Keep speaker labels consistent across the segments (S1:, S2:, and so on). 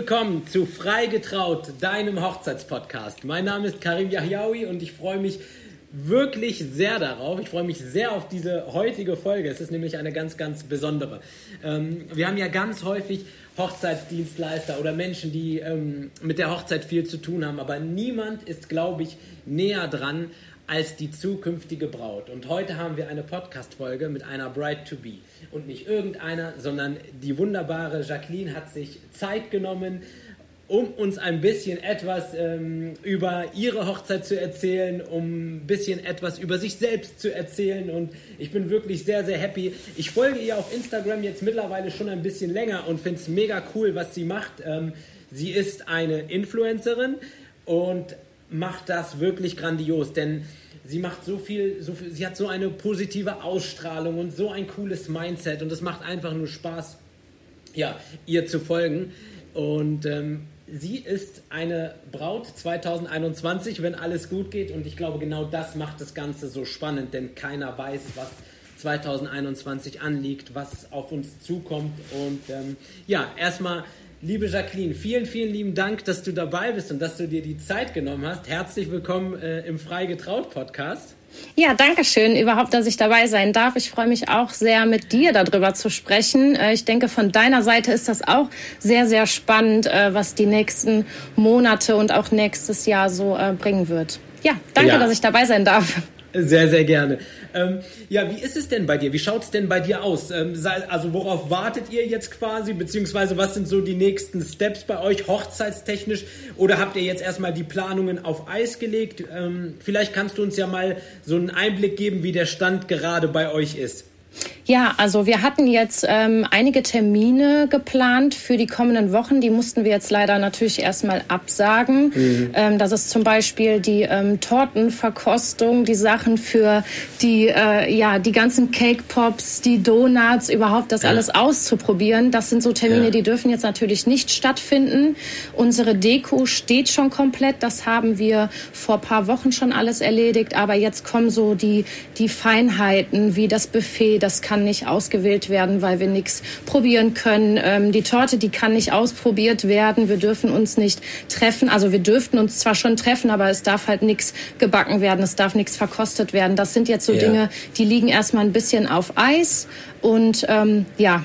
S1: Willkommen zu Freigetraut, deinem Hochzeitspodcast. Mein Name ist Karim Yahyaoui und ich freue mich wirklich sehr darauf. Ich freue mich sehr auf diese heutige Folge. Es ist nämlich eine ganz, ganz besondere. Ähm, wir haben ja ganz häufig Hochzeitsdienstleister oder Menschen, die ähm, mit der Hochzeit viel zu tun haben, aber niemand ist, glaube ich, näher dran als die zukünftige Braut. Und heute haben wir eine Podcast-Folge mit einer Bride to Be. Und nicht irgendeiner, sondern die wunderbare Jacqueline hat sich Zeit genommen, um uns ein bisschen etwas ähm, über ihre Hochzeit zu erzählen, um ein bisschen etwas über sich selbst zu erzählen. Und ich bin wirklich sehr, sehr happy. Ich folge ihr auf Instagram jetzt mittlerweile schon ein bisschen länger und finde es mega cool, was sie macht. Ähm, sie ist eine Influencerin und macht das wirklich grandios, denn sie macht so viel, so viel, sie hat so eine positive Ausstrahlung und so ein cooles Mindset und es macht einfach nur Spaß, ja, ihr zu folgen. Und ähm, sie ist eine Braut 2021, wenn alles gut geht. Und ich glaube, genau das macht das Ganze so spannend, denn keiner weiß, was 2021 anliegt, was auf uns zukommt. Und ähm, ja, erstmal, liebe Jacqueline, vielen, vielen lieben Dank, dass du dabei bist und dass du dir die Zeit genommen hast. Herzlich willkommen äh, im Freigetraut Podcast.
S2: Ja, danke schön überhaupt, dass ich dabei sein darf. Ich freue mich auch sehr, mit dir darüber zu sprechen. Äh, ich denke, von deiner Seite ist das auch sehr, sehr spannend, äh, was die nächsten Monate und auch nächstes Jahr so äh, bringen wird. Ja, danke, ja. dass ich dabei sein darf.
S1: Sehr, sehr gerne. Ähm, ja, wie ist es denn bei dir? Wie schaut es denn bei dir aus? Ähm, also worauf wartet ihr jetzt quasi? Beziehungsweise was sind so die nächsten Steps bei euch hochzeitstechnisch? Oder habt ihr jetzt erstmal die Planungen auf Eis gelegt? Ähm, vielleicht kannst du uns ja mal so einen Einblick geben, wie der Stand gerade bei euch ist.
S2: Ja, also wir hatten jetzt ähm, einige Termine geplant für die kommenden Wochen. Die mussten wir jetzt leider natürlich erstmal absagen. Mhm. Ähm, das ist zum Beispiel die ähm, Tortenverkostung, die Sachen für die, äh, ja, die ganzen Cake Pops, die Donuts, überhaupt das ja. alles auszuprobieren. Das sind so Termine, ja. die dürfen jetzt natürlich nicht stattfinden. Unsere Deko steht schon komplett. Das haben wir vor paar Wochen schon alles erledigt. Aber jetzt kommen so die, die Feinheiten wie das Buffet, das kann nicht ausgewählt werden, weil wir nichts probieren können. Ähm, die Torte, die kann nicht ausprobiert werden. Wir dürfen uns nicht treffen. Also wir dürften uns zwar schon treffen, aber es darf halt nichts gebacken werden. Es darf nichts verkostet werden. Das sind jetzt so ja. Dinge, die liegen erstmal ein bisschen auf Eis. Und ähm, ja,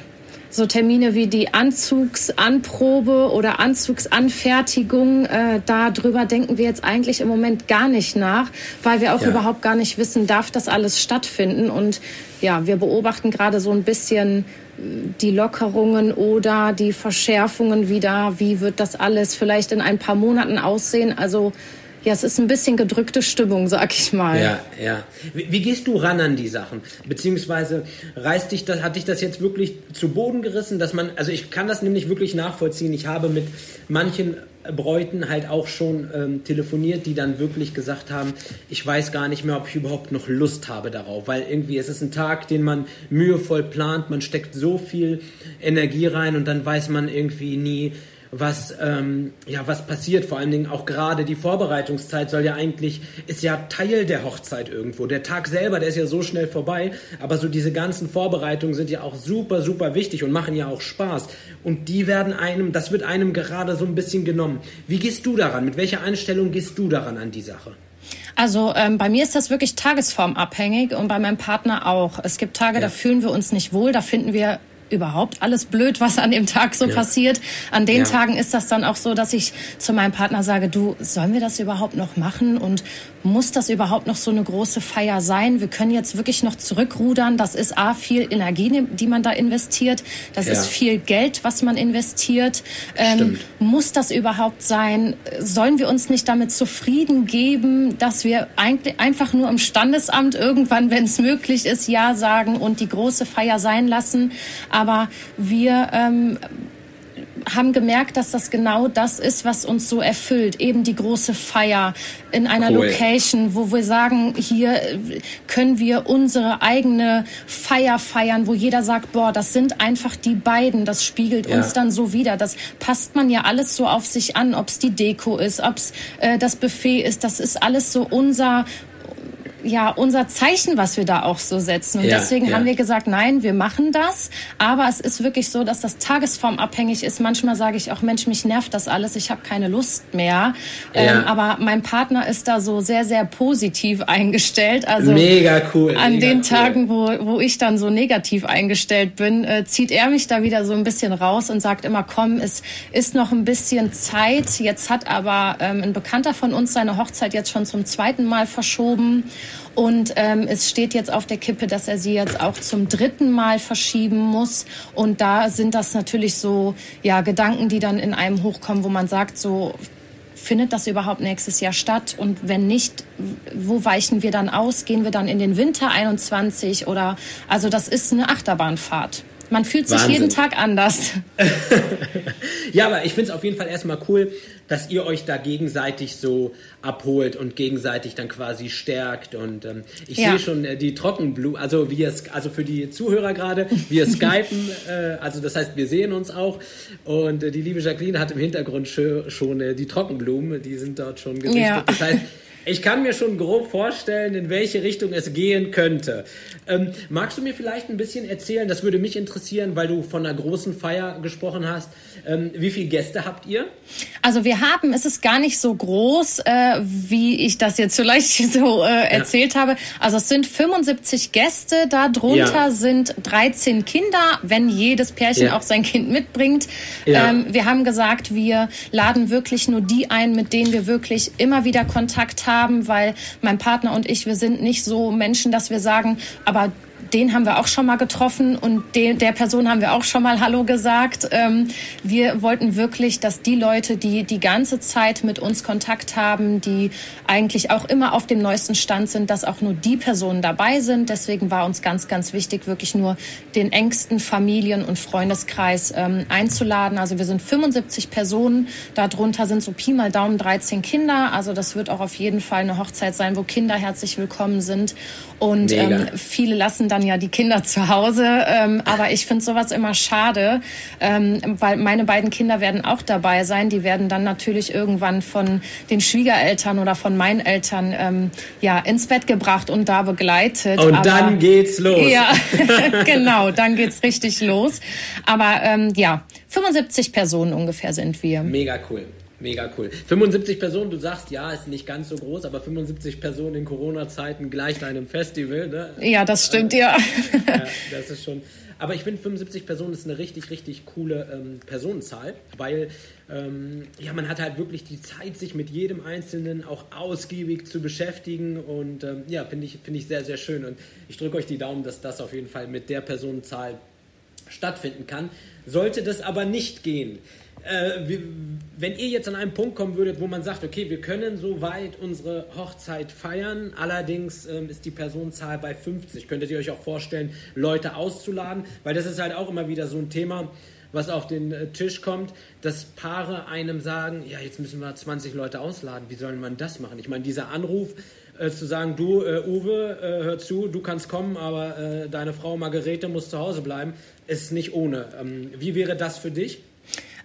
S2: so Termine wie die Anzugsanprobe oder Anzugsanfertigung, äh, darüber denken wir jetzt eigentlich im Moment gar nicht nach, weil wir auch ja. überhaupt gar nicht wissen, darf das alles stattfinden. Und ja, wir beobachten gerade so ein bisschen äh, die Lockerungen oder die Verschärfungen wieder. Wie wird das alles vielleicht in ein paar Monaten aussehen? Also ja, es ist ein bisschen gedrückte Stimmung, sag ich mal.
S1: Ja, ja. Wie, wie, gehst du ran an die Sachen? Beziehungsweise reißt dich das, hat dich das jetzt wirklich zu Boden gerissen, dass man, also ich kann das nämlich wirklich nachvollziehen. Ich habe mit manchen Bräuten halt auch schon ähm, telefoniert, die dann wirklich gesagt haben, ich weiß gar nicht mehr, ob ich überhaupt noch Lust habe darauf, weil irgendwie es ist ein Tag, den man mühevoll plant, man steckt so viel Energie rein und dann weiß man irgendwie nie, was, ähm, ja, was passiert. Vor allen Dingen auch gerade die Vorbereitungszeit soll ja eigentlich, ist ja Teil der Hochzeit irgendwo. Der Tag selber, der ist ja so schnell vorbei, aber so diese ganzen Vorbereitungen sind ja auch super, super wichtig und machen ja auch Spaß. Und die werden einem, das wird einem gerade so ein bisschen genommen. Wie gehst du daran? Mit welcher Einstellung gehst du daran an die Sache?
S2: Also ähm, bei mir ist das wirklich tagesformabhängig und bei meinem Partner auch. Es gibt Tage, ja. da fühlen wir uns nicht wohl, da finden wir überhaupt alles blöd, was an dem Tag so ja. passiert. An den ja. Tagen ist das dann auch so, dass ich zu meinem Partner sage, du, sollen wir das überhaupt noch machen? Und muss das überhaupt noch so eine große Feier sein? Wir können jetzt wirklich noch zurückrudern. Das ist A, viel Energie, die man da investiert. Das ja. ist viel Geld, was man investiert. Ähm, muss das überhaupt sein? Sollen wir uns nicht damit zufrieden geben, dass wir eigentlich einfach nur im Standesamt irgendwann, wenn es möglich ist, Ja sagen und die große Feier sein lassen? Aber wir ähm, haben gemerkt, dass das genau das ist, was uns so erfüllt. Eben die große Feier in einer cool. Location, wo wir sagen, hier können wir unsere eigene Feier feiern, wo jeder sagt, boah, das sind einfach die beiden. Das spiegelt ja. uns dann so wieder. Das passt man ja alles so auf sich an, ob es die Deko ist, ob es äh, das Buffet ist. Das ist alles so unser ja unser Zeichen, was wir da auch so setzen. Und ja, deswegen ja. haben wir gesagt, nein, wir machen das. Aber es ist wirklich so, dass das tagesformabhängig ist. Manchmal sage ich auch, Mensch, mich nervt das alles, ich habe keine Lust mehr. Ja. Ähm, aber mein Partner ist da so sehr, sehr positiv eingestellt. Also
S1: mega cool.
S2: An
S1: mega
S2: den
S1: cool.
S2: Tagen, wo, wo ich dann so negativ eingestellt bin, äh, zieht er mich da wieder so ein bisschen raus und sagt immer, komm, es ist noch ein bisschen Zeit. Jetzt hat aber ähm, ein Bekannter von uns seine Hochzeit jetzt schon zum zweiten Mal verschoben. Und ähm, es steht jetzt auf der Kippe, dass er sie jetzt auch zum dritten Mal verschieben muss. Und da sind das natürlich so ja Gedanken, die dann in einem hochkommen, wo man sagt, so findet das überhaupt nächstes Jahr statt? Und wenn nicht, wo weichen wir dann aus? Gehen wir dann in den Winter 21 oder also das ist eine Achterbahnfahrt. Man fühlt sich Wahnsinn. jeden Tag anders.
S1: ja, aber ich finde es auf jeden Fall erstmal cool, dass ihr euch da gegenseitig so abholt und gegenseitig dann quasi stärkt. Und ähm, ich ja. sehe schon äh, die Trockenblumen, also wir, also für die Zuhörer gerade, wir skypen, äh, also das heißt, wir sehen uns auch. Und äh, die liebe Jacqueline hat im Hintergrund schon äh, die Trockenblumen, die sind dort schon gesichtet. Ja. Das heißt, ich kann mir schon grob vorstellen, in welche Richtung es gehen könnte. Ähm, magst du mir vielleicht ein bisschen erzählen, das würde mich interessieren, weil du von einer großen Feier gesprochen hast. Ähm, wie viele Gäste habt ihr?
S2: Also wir haben, es ist gar nicht so groß, äh, wie ich das jetzt vielleicht so äh, erzählt ja. habe. Also es sind 75 Gäste, darunter ja. sind 13 Kinder, wenn jedes Pärchen ja. auch sein Kind mitbringt. Ähm, wir haben gesagt, wir laden wirklich nur die ein, mit denen wir wirklich immer wieder Kontakt haben haben, weil mein Partner und ich, wir sind nicht so Menschen, dass wir sagen, aber den haben wir auch schon mal getroffen und de, der Person haben wir auch schon mal Hallo gesagt. Ähm, wir wollten wirklich, dass die Leute, die die ganze Zeit mit uns Kontakt haben, die eigentlich auch immer auf dem neuesten Stand sind, dass auch nur die Personen dabei sind. Deswegen war uns ganz, ganz wichtig, wirklich nur den engsten Familien- und Freundeskreis ähm, einzuladen. Also wir sind 75 Personen, darunter sind so Pi mal Daumen 13 Kinder. Also das wird auch auf jeden Fall eine Hochzeit sein, wo Kinder herzlich willkommen sind. Und ähm, viele lassen dann ja die Kinder zu Hause. Ähm, aber ich finde sowas immer schade, ähm, weil meine beiden Kinder werden auch dabei sein. Die werden dann natürlich irgendwann von den Schwiegereltern oder von meinen Eltern ähm, ja ins Bett gebracht und da begleitet.
S1: Und aber, dann geht's los.
S2: Ja, genau, dann geht's richtig los. Aber ähm, ja, 75 Personen ungefähr sind wir.
S1: Mega cool. Mega cool. 75 Personen, du sagst, ja, ist nicht ganz so groß, aber 75 Personen in Corona-Zeiten gleich einem Festival, ne?
S2: Ja, das stimmt, also, ja.
S1: ja. Das ist schon. Aber ich finde, 75 Personen ist eine richtig, richtig coole ähm, Personenzahl, weil ähm, ja, man hat halt wirklich die Zeit, sich mit jedem Einzelnen auch ausgiebig zu beschäftigen und ähm, ja, finde ich, find ich sehr, sehr schön. Und ich drücke euch die Daumen, dass das auf jeden Fall mit der Personenzahl stattfinden kann. Sollte das aber nicht gehen, äh, wie, wenn ihr jetzt an einen Punkt kommen würdet, wo man sagt, okay, wir können soweit unsere Hochzeit feiern, allerdings ähm, ist die Personenzahl bei 50, könntet ihr euch auch vorstellen, Leute auszuladen? Weil das ist halt auch immer wieder so ein Thema, was auf den äh, Tisch kommt, dass Paare einem sagen, ja, jetzt müssen wir 20 Leute ausladen, wie soll man das machen? Ich meine, dieser Anruf, äh, zu sagen, du äh, Uwe, äh, hör zu, du kannst kommen, aber äh, deine Frau Margarete muss zu Hause bleiben, ist nicht ohne. Ähm, wie wäre das für dich?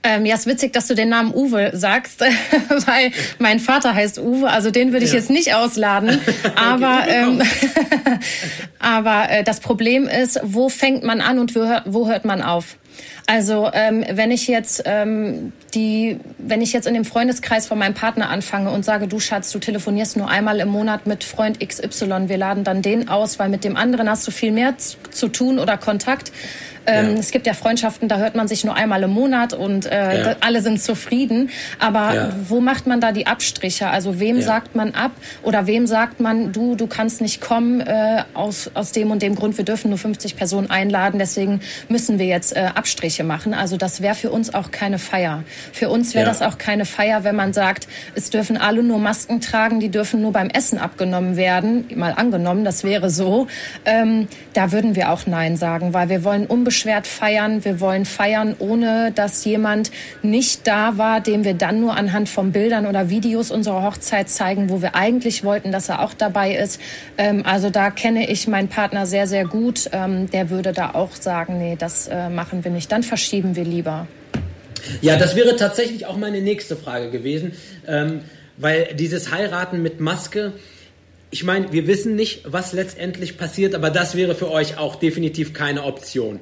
S2: Ähm, ja, ist witzig, dass du den Namen Uwe sagst, weil mein Vater heißt Uwe, also den würde ich ja. jetzt nicht ausladen. Aber, okay, ähm, aber äh, das Problem ist, wo fängt man an und wo hört, wo hört man auf? Also ähm, wenn ich jetzt ähm, die, wenn ich jetzt in dem Freundeskreis von meinem Partner anfange und sage, du Schatz, du telefonierst nur einmal im Monat mit Freund XY, wir laden dann den aus, weil mit dem anderen hast du viel mehr zu tun oder Kontakt ähm, ja. Es gibt ja Freundschaften, da hört man sich nur einmal im Monat und äh, ja. alle sind zufrieden. Aber ja. wo macht man da die Abstriche? Also wem sagt man ab oder wem sagt man, du, du kannst nicht kommen äh, aus, aus dem und dem Grund, wir dürfen nur 50 Personen einladen, deswegen müssen wir jetzt äh, Abstriche machen. Also das wäre für uns auch keine Feier. Für uns wäre das auch keine Feier, wenn man sagt, es dürfen alle nur Masken tragen, die dürfen nur beim Essen abgenommen werden. Mal angenommen, das wäre so. Ähm, da würden wir auch Nein sagen, weil wir wollen unbestimmt unbeschwert feiern. Wir wollen feiern, ohne dass jemand nicht da war, dem wir dann nur anhand von Bildern oder Videos unserer Hochzeit zeigen, wo wir eigentlich wollten, dass er auch dabei ist. Ähm, also da kenne ich meinen Partner sehr, sehr gut. Ähm, der würde da auch sagen, nee, das äh, machen wir nicht. Dann verschieben wir lieber.
S1: Ja, das wäre tatsächlich auch meine nächste Frage gewesen, ähm, weil dieses Heiraten mit Maske, ich meine, wir wissen nicht, was letztendlich passiert, aber das wäre für euch auch definitiv keine Option.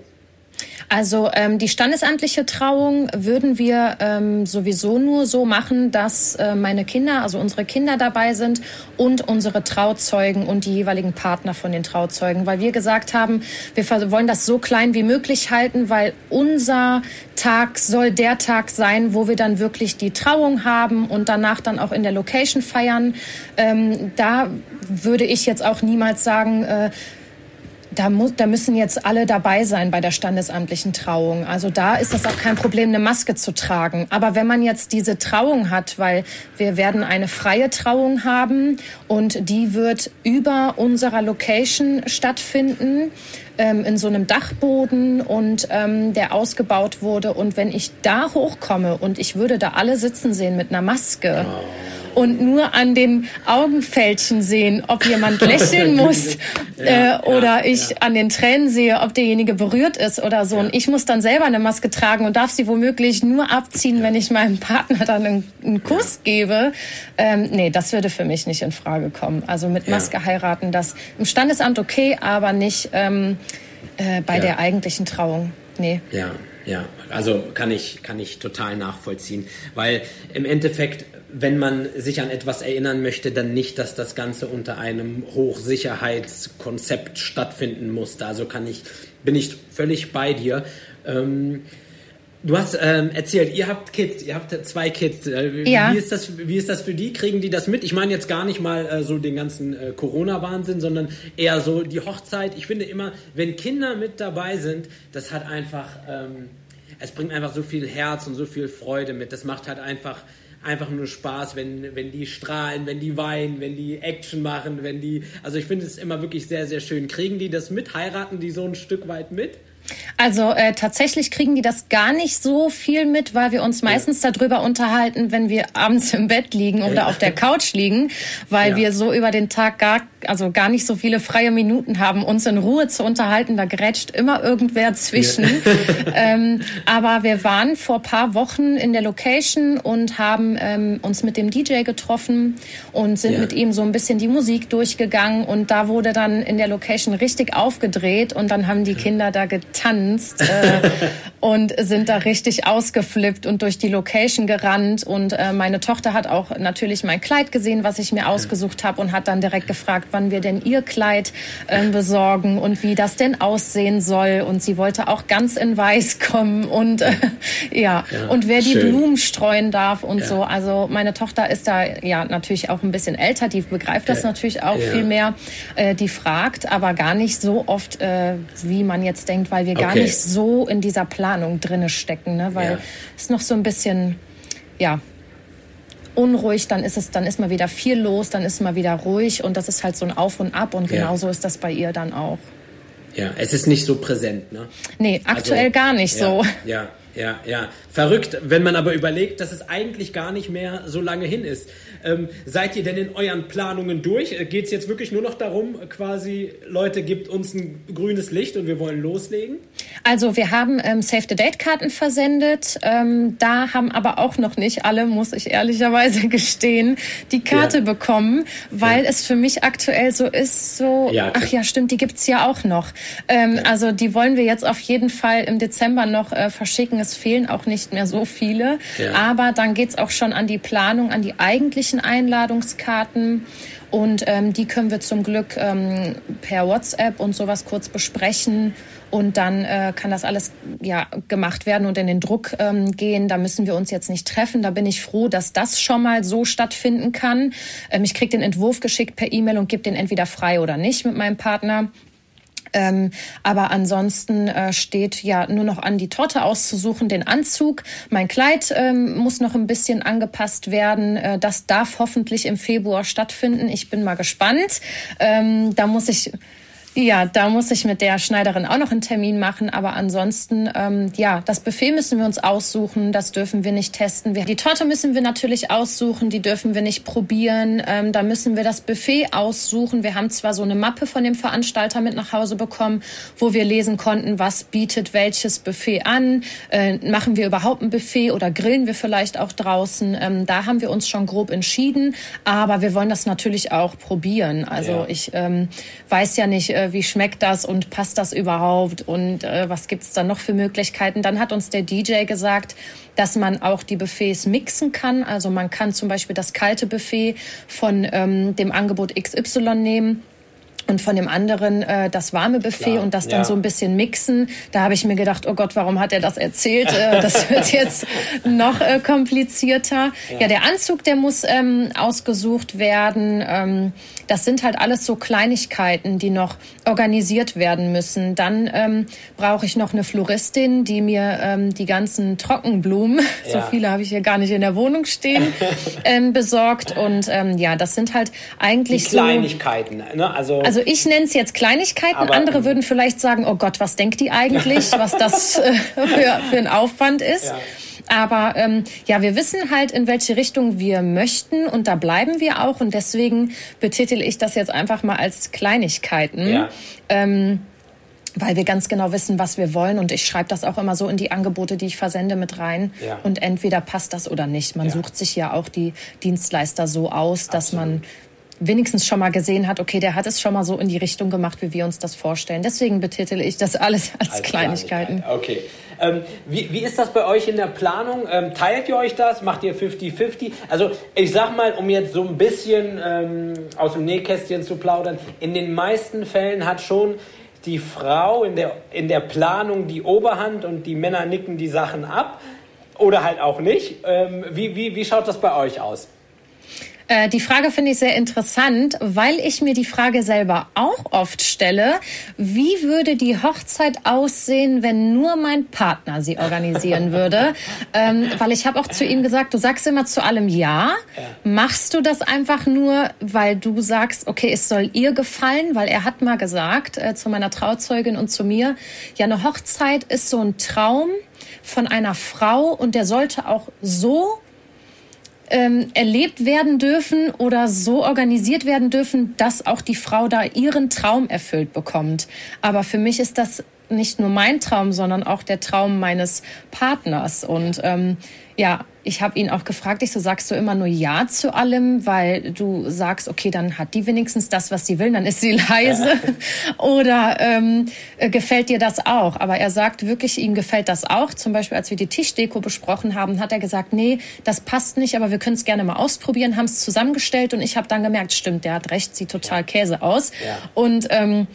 S2: Also ähm, die standesamtliche Trauung würden wir ähm, sowieso nur so machen, dass äh, meine Kinder, also unsere Kinder dabei sind und unsere Trauzeugen und die jeweiligen Partner von den Trauzeugen, weil wir gesagt haben, wir wollen das so klein wie möglich halten, weil unser Tag soll der Tag sein, wo wir dann wirklich die Trauung haben und danach dann auch in der Location feiern. Ähm, da würde ich jetzt auch niemals sagen, äh, da, muss, da müssen jetzt alle dabei sein bei der standesamtlichen Trauung. Also da ist das auch kein Problem, eine Maske zu tragen. Aber wenn man jetzt diese Trauung hat, weil wir werden eine freie Trauung haben und die wird über unserer Location stattfinden ähm, in so einem Dachboden und ähm, der ausgebaut wurde. Und wenn ich da hochkomme und ich würde da alle sitzen sehen mit einer Maske. Und nur an den Augenfältchen sehen, ob jemand lächeln muss ja, äh, oder ja, ich ja. an den Tränen sehe, ob derjenige berührt ist oder so. Und ich muss dann selber eine Maske tragen und darf sie womöglich nur abziehen, wenn ich meinem Partner dann einen, einen Kuss gebe. Ähm, nee, das würde für mich nicht in Frage kommen. Also mit Maske heiraten, das im Standesamt okay, aber nicht ähm, äh, bei der eigentlichen Trauung. Nee.
S1: Ja, ja, also kann ich, kann ich total nachvollziehen, weil im Endeffekt wenn man sich an etwas erinnern möchte, dann nicht, dass das Ganze unter einem Hochsicherheitskonzept stattfinden musste. Also kann ich, bin ich völlig bei dir. Ähm, du hast ähm, erzählt, ihr habt Kids, ihr habt zwei Kids. Äh, ja. Wie ist das, wie ist das für die? Kriegen die das mit? Ich meine jetzt gar nicht mal äh, so den ganzen äh, Corona-Wahnsinn, sondern eher so die Hochzeit. Ich finde immer, wenn Kinder mit dabei sind, das hat einfach, ähm, es bringt einfach so viel Herz und so viel Freude mit. Das macht halt einfach einfach nur Spaß, wenn, wenn die strahlen, wenn die weinen, wenn die Action machen, wenn die. Also ich finde es immer wirklich sehr, sehr schön. Kriegen die das mit? Heiraten die so ein Stück weit mit?
S2: Also äh, tatsächlich kriegen die das gar nicht so viel mit, weil wir uns meistens ja. darüber unterhalten, wenn wir abends im Bett liegen oder ja. auf der Couch liegen, weil ja. wir so über den Tag gar, also gar nicht so viele freie Minuten haben, uns in Ruhe zu unterhalten. Da grätscht immer irgendwer zwischen. ähm, aber wir waren vor paar Wochen in der Location und haben ähm, uns mit dem DJ getroffen und sind mit ihm so ein bisschen die Musik durchgegangen und da wurde dann in der Location richtig aufgedreht und dann haben die Kinder da getan getanzt äh, und sind da richtig ausgeflippt und durch die Location gerannt. Und äh, meine Tochter hat auch natürlich mein Kleid gesehen, was ich mir ausgesucht habe und hat dann direkt gefragt, wann wir denn ihr Kleid äh, besorgen und wie das denn aussehen soll. Und sie wollte auch ganz in Weiß kommen und äh, ja. ja, und wer die schön. Blumen streuen darf und ja. so. Also meine Tochter ist da ja natürlich auch ein bisschen älter, die begreift das natürlich auch viel mehr. Äh, die fragt aber gar nicht so oft, äh, wie man jetzt denkt, weil wir gar okay. nicht so in dieser Planung drinne stecken, ne? weil es noch so ein bisschen, ja, unruhig, dann ist es, dann ist mal wieder viel los, dann ist mal wieder ruhig und das ist halt so ein Auf und Ab und ja. genauso ist das bei ihr dann auch.
S1: Ja, es ist nicht so präsent, ne?
S2: Nee, aktuell also, gar nicht
S1: ja,
S2: so.
S1: Ja, ja, ja. Verrückt, wenn man aber überlegt, dass es eigentlich gar nicht mehr so lange hin ist. Ähm, seid ihr denn in euren Planungen durch? Äh, Geht es jetzt wirklich nur noch darum, quasi, Leute, gibt uns ein grünes Licht und wir wollen loslegen?
S2: Also wir haben ähm, Save-the-Date-Karten versendet. Ähm, da haben aber auch noch nicht alle, muss ich ehrlicherweise gestehen, die Karte ja. bekommen, weil ja. es für mich aktuell so ist, so, ja, ach ja, stimmt, die gibt's ja auch noch. Ähm, also die wollen wir jetzt auf jeden Fall im Dezember noch äh, verschicken. Es fehlen auch nicht mehr so viele. Aber dann geht's auch schon an die Planung, an die eigentliche persönlichen Einladungskarten. Und ähm, die können wir zum Glück ähm, per WhatsApp und sowas kurz besprechen. Und dann äh, kann das alles ja gemacht werden und in den Druck ähm, gehen. Da müssen wir uns jetzt nicht treffen. Da bin ich froh, dass das schon mal so stattfinden kann. Ähm, ich kriege den Entwurf geschickt per E-Mail und gebe den entweder frei oder nicht mit meinem Partner. Ähm, aber ansonsten äh, steht ja nur noch an, die Torte auszusuchen, den Anzug. Mein Kleid ähm, muss noch ein bisschen angepasst werden. Äh, das darf hoffentlich im Februar stattfinden. Ich bin mal gespannt. Ähm, da muss ich Ja, da muss ich mit der Schneiderin auch noch einen Termin machen. Aber ansonsten, ähm, ja, das Buffet müssen wir uns aussuchen. Das dürfen wir nicht testen. Wir, die Torte müssen wir natürlich aussuchen. Die dürfen wir nicht probieren. Ähm, da müssen wir das Buffet aussuchen. Wir haben zwar so eine Mappe von dem Veranstalter mit nach Hause bekommen, wo wir lesen konnten, was bietet welches Buffet an. Äh, machen wir überhaupt ein Buffet oder grillen wir vielleicht auch draußen? Ähm, da haben wir uns schon grob entschieden. Aber wir wollen das natürlich auch probieren. Also ja. ich ähm, weiß ja nicht, äh, wie schmeckt das und passt das überhaupt und äh, was gibt's da noch für Möglichkeiten. Dann hat uns der DJ gesagt, dass man auch die Buffets mixen kann. Also man kann zum Beispiel das kalte Buffet von ähm, dem Angebot XY nehmen und von dem anderen äh, das warme Buffet Klar, und das dann ja. so ein bisschen mixen. Da habe ich mir gedacht, oh Gott, warum hat er das erzählt? Äh, das wird jetzt noch äh, komplizierter. Ja. ja. der Anzug, der muss ähm, ausgesucht werden. Ähm, das sind halt alles so Kleinigkeiten, die noch organisiert werden müssen. Dann ähm, brauche ich noch eine Floristin, die mir ähm, die ganzen Trockenblumen, ja. so viele habe ich hier gar nicht in der Wohnung stehen, ähm, besorgt. Und ähm, ja, das sind halt eigentlich
S1: die Kleinigkeiten.
S2: So, ne? also, also ich nenne es jetzt Kleinigkeiten. Aber, Andere würden vielleicht sagen, oh Gott, was denkt die eigentlich, was das äh, für, für ein Aufwand ist. Ja. Aber ähm, ja, wir wissen halt, in welche Richtung wir möchten und da bleiben wir auch. Und deswegen betitel ich das jetzt einfach mal als Kleinigkeiten. Ja. Ähm, weil wir ganz genau wissen, was wir wollen. Und ich schreibe das auch immer so in die Angebote, die ich versende, mit rein. Ja. Und entweder passt das oder nicht. Man ja. sucht sich ja auch die Dienstleister so aus, dass Absolut. man wenigstens schon mal gesehen hat, okay, der hat es schon mal so in die Richtung gemacht, wie wir uns das vorstellen. Deswegen betitel ich das alles als, als Kleinigkeiten.
S1: Kleinigkeit. Okay. Ähm, wie, wie ist das bei euch in der Planung? Ähm, teilt ihr euch das? Macht ihr 50-50? Also ich sag mal, um jetzt so ein bisschen ähm, aus dem Nähkästchen zu plaudern, in den meisten Fällen hat schon die Frau in der, in der Planung die Oberhand und die Männer nicken die Sachen ab. Oder halt auch nicht. Ähm, wie, wie, wie schaut das bei euch aus?
S2: Äh, die Frage finde ich sehr interessant, weil ich mir die Frage selber auch oft stelle, wie würde die Hochzeit aussehen, wenn nur mein Partner sie organisieren würde? ähm, weil ich habe auch zu ihm gesagt, du sagst immer zu allem ja. Machst du das einfach nur, weil du sagst, okay, es soll ihr gefallen? Weil er hat mal gesagt äh, zu meiner Trauzeugin und zu mir, ja, eine Hochzeit ist so ein Traum von einer Frau und der sollte auch so ähm, erlebt werden dürfen oder so organisiert werden dürfen, dass auch die Frau da ihren Traum erfüllt bekommt. Aber für mich ist das nicht nur mein Traum, sondern auch der Traum meines Partners. Und ähm, ja, ich habe ihn auch gefragt, ich so, sagst du immer nur Ja zu allem, weil du sagst, okay, dann hat die wenigstens das, was sie will, dann ist sie leise. Oder ähm, äh, gefällt dir das auch? Aber er sagt wirklich, ihm gefällt das auch. Zum Beispiel, als wir die Tischdeko besprochen haben, hat er gesagt, nee, das passt nicht, aber wir können es gerne mal ausprobieren, haben es zusammengestellt und ich habe dann gemerkt, stimmt, der hat recht, sieht total Käse aus. Ja. Und ähm,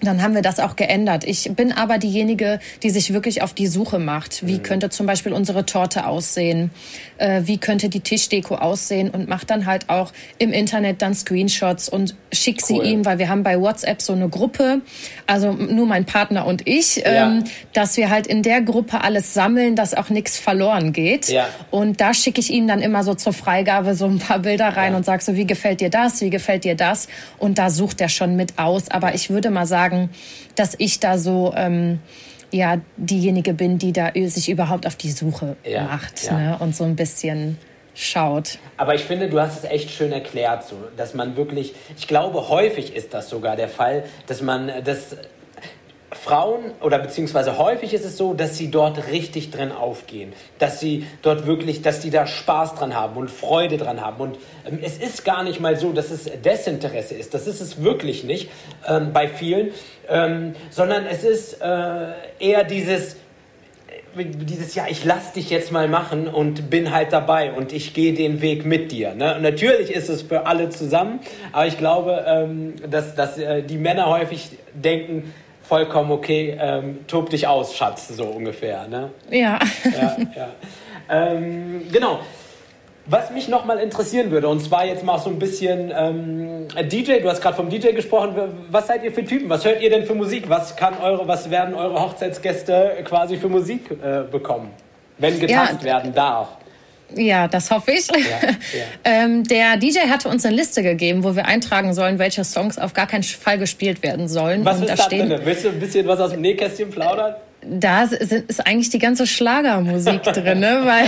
S2: dann haben wir das auch geändert. Ich bin aber diejenige, die sich wirklich auf die Suche macht. Wie mhm. könnte zum Beispiel unsere Torte aussehen? Äh, wie könnte die Tischdeko aussehen? Und macht dann halt auch im Internet dann Screenshots und schick sie ihm, weil wir haben bei WhatsApp so eine Gruppe, also nur mein Partner und ich, ja. ähm, dass wir halt in der Gruppe alles sammeln, dass auch nichts verloren geht. Ja. Und da schicke ich ihm dann immer so zur Freigabe so ein paar Bilder rein ja. und sag so, wie gefällt dir das? Wie gefällt dir das? Und da sucht er schon mit aus. Aber ich würde mal sagen, sagen, dass ich da so ähm, ja diejenige bin, die da sich überhaupt auf die Suche ja, macht ja. Ne? und so ein bisschen schaut.
S1: Aber ich finde, du hast es echt schön erklärt, so, dass man wirklich, ich glaube, häufig ist das sogar der Fall, dass man das Frauen oder beziehungsweise häufig ist es so, dass sie dort richtig drin aufgehen, dass sie dort wirklich, dass die da Spaß dran haben und Freude dran haben. Und ähm, es ist gar nicht mal so, dass es Desinteresse ist. Das ist es wirklich nicht ähm, bei vielen, ähm, sondern es ist äh, eher dieses äh, dieses ja, ich lass dich jetzt mal machen und bin halt dabei und ich gehe den Weg mit dir. Ne? Natürlich ist es für alle zusammen, aber ich glaube, ähm, dass, dass äh, die Männer häufig denken, vollkommen okay, ähm, tob dich aus, Schatz, so ungefähr. Ne?
S2: Ja.
S1: ja, ja. Ähm, genau. Was mich nochmal interessieren würde, und zwar jetzt mal so ein bisschen ähm, DJ, du hast gerade vom DJ gesprochen, was seid ihr für Typen? Was hört ihr denn für Musik? Was, kann eure, was werden eure Hochzeitsgäste quasi für Musik äh, bekommen, wenn getanzt ja, werden darf?
S2: Ja, das hoffe ich. Ja, ja. ähm, der DJ hatte uns eine Liste gegeben, wo wir eintragen sollen, welche Songs auf gar keinen Fall gespielt werden sollen.
S1: Was Und ist da stehen, drin? Willst du ein bisschen was aus dem Nähkästchen plaudern?
S2: Da ist eigentlich die ganze Schlagermusik drin, ne? weil